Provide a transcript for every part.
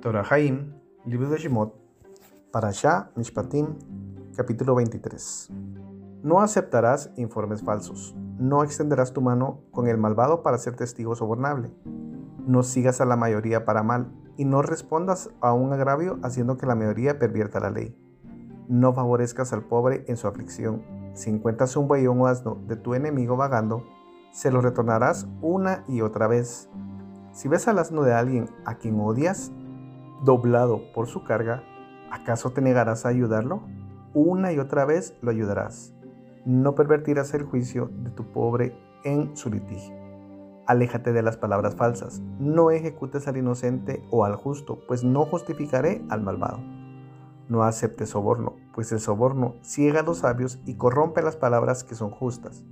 Torah Haim, libro de Shemot, Parashá Mishpatim, capítulo 23. No aceptarás informes falsos. No extenderás tu mano con el malvado para ser testigo sobornable. No sigas a la mayoría para mal y no respondas a un agravio haciendo que la mayoría pervierta la ley. No favorezcas al pobre en su aflicción. Si encuentras un buey o un asno de tu enemigo vagando, se lo retornarás una y otra vez. Si ves al asno de alguien a quien odias, doblado por su carga, ¿acaso te negarás a ayudarlo? Una y otra vez lo ayudarás. No pervertirás el juicio de tu pobre en su litigio. Aléjate de las palabras falsas. No ejecutes al inocente o al justo, pues no justificaré al malvado. No aceptes soborno, pues el soborno ciega a los sabios y corrompe las palabras que son justas.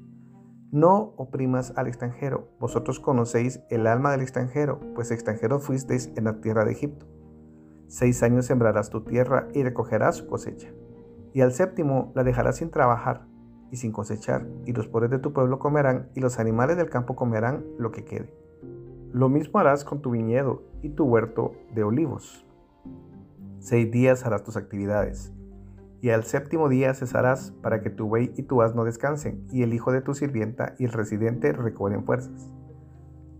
No oprimas al extranjero. Vosotros conocéis el alma del extranjero, pues extranjeros fuisteis en la tierra de Egipto. Seis años sembrarás tu tierra y recogerás su cosecha. Y al séptimo la dejarás sin trabajar y sin cosechar, y los pobres de tu pueblo comerán, y los animales del campo comerán lo que quede. Lo mismo harás con tu viñedo y tu huerto de olivos. Seis días harás tus actividades, y al séptimo día cesarás para que tu buey y tu asno descansen, y el hijo de tu sirvienta y el residente recobren fuerzas.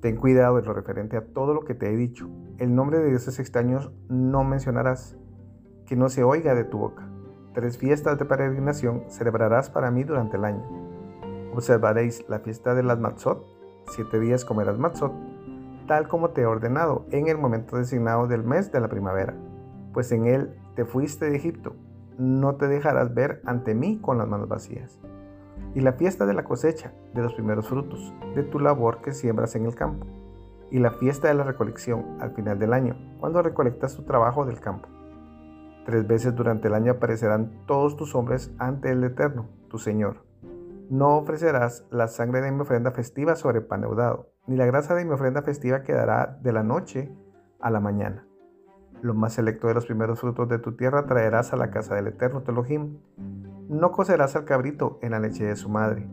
Ten cuidado en lo referente a todo lo que te he dicho. El nombre de dioses extraños no mencionarás, que no se oiga de tu boca. Tres fiestas de peregrinación celebrarás para mí durante el año. Observaréis la fiesta de las Matzot, siete días comerás Matzot, tal como te he ordenado en el momento designado del mes de la primavera, pues en él te fuiste de Egipto, no te dejarás ver ante mí con las manos vacías y la fiesta de la cosecha de los primeros frutos de tu labor que siembras en el campo, y la fiesta de la recolección al final del año, cuando recolectas tu trabajo del campo. Tres veces durante el año aparecerán todos tus hombres ante el Eterno, tu Señor. No ofrecerás la sangre de mi ofrenda festiva sobre pan neudado, ni la grasa de mi ofrenda festiva quedará de la noche a la mañana. Lo más selecto de los primeros frutos de tu tierra traerás a la casa del Eterno Telohim, no cocerás al cabrito en la leche de su madre.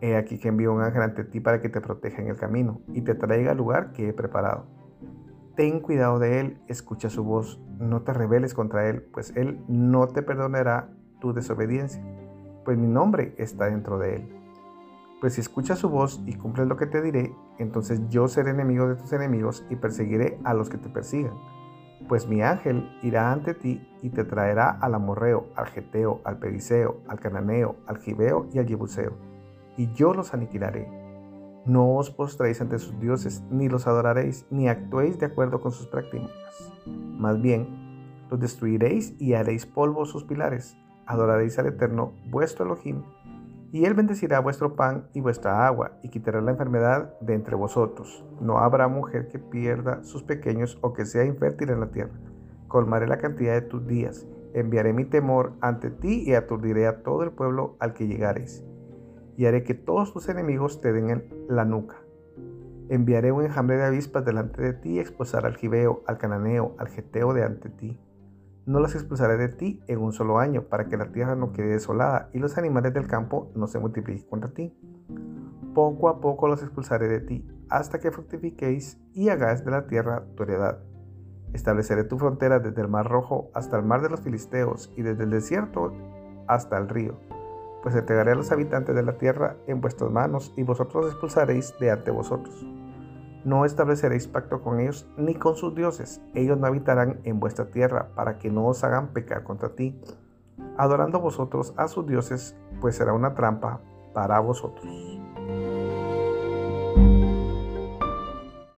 He aquí que envío un ángel ante ti para que te proteja en el camino y te traiga al lugar que he preparado. Ten cuidado de él, escucha su voz, no te rebeles contra él, pues él no te perdonará tu desobediencia, pues mi nombre está dentro de él. Pues si escuchas su voz y cumples lo que te diré, entonces yo seré enemigo de tus enemigos y perseguiré a los que te persigan pues mi ángel irá ante ti y te traerá al amorreo, al geteo, al periseo, al cananeo, al gibeo y al jebuseo, y yo los aniquilaré. No os postréis ante sus dioses, ni los adoraréis, ni actuéis de acuerdo con sus prácticas. Más bien, los destruiréis y haréis polvo sus pilares. Adoraréis al Eterno, vuestro Elohim, y él bendecirá vuestro pan y vuestra agua, y quitará la enfermedad de entre vosotros. No habrá mujer que pierda sus pequeños o que sea infértil en la tierra. Colmaré la cantidad de tus días. Enviaré mi temor ante ti y aturdiré a todo el pueblo al que llegares. Y haré que todos tus enemigos te den en la nuca. Enviaré un enjambre de avispas delante de ti y expulsaré al gibeo, al cananeo, al geteo de ante ti no las expulsaré de ti en un solo año, para que la tierra no quede desolada y los animales del campo no se multipliquen contra ti. Poco a poco los expulsaré de ti, hasta que fructifiquéis y hagáis de la tierra tu heredad. Estableceré tu frontera desde el mar rojo hasta el mar de los filisteos y desde el desierto hasta el río, pues entregaré a los habitantes de la tierra en vuestras manos y vosotros los expulsaréis de ante vosotros. No estableceréis pacto con ellos ni con sus dioses. Ellos no habitarán en vuestra tierra para que no os hagan pecar contra ti, adorando vosotros a sus dioses, pues será una trampa para vosotros.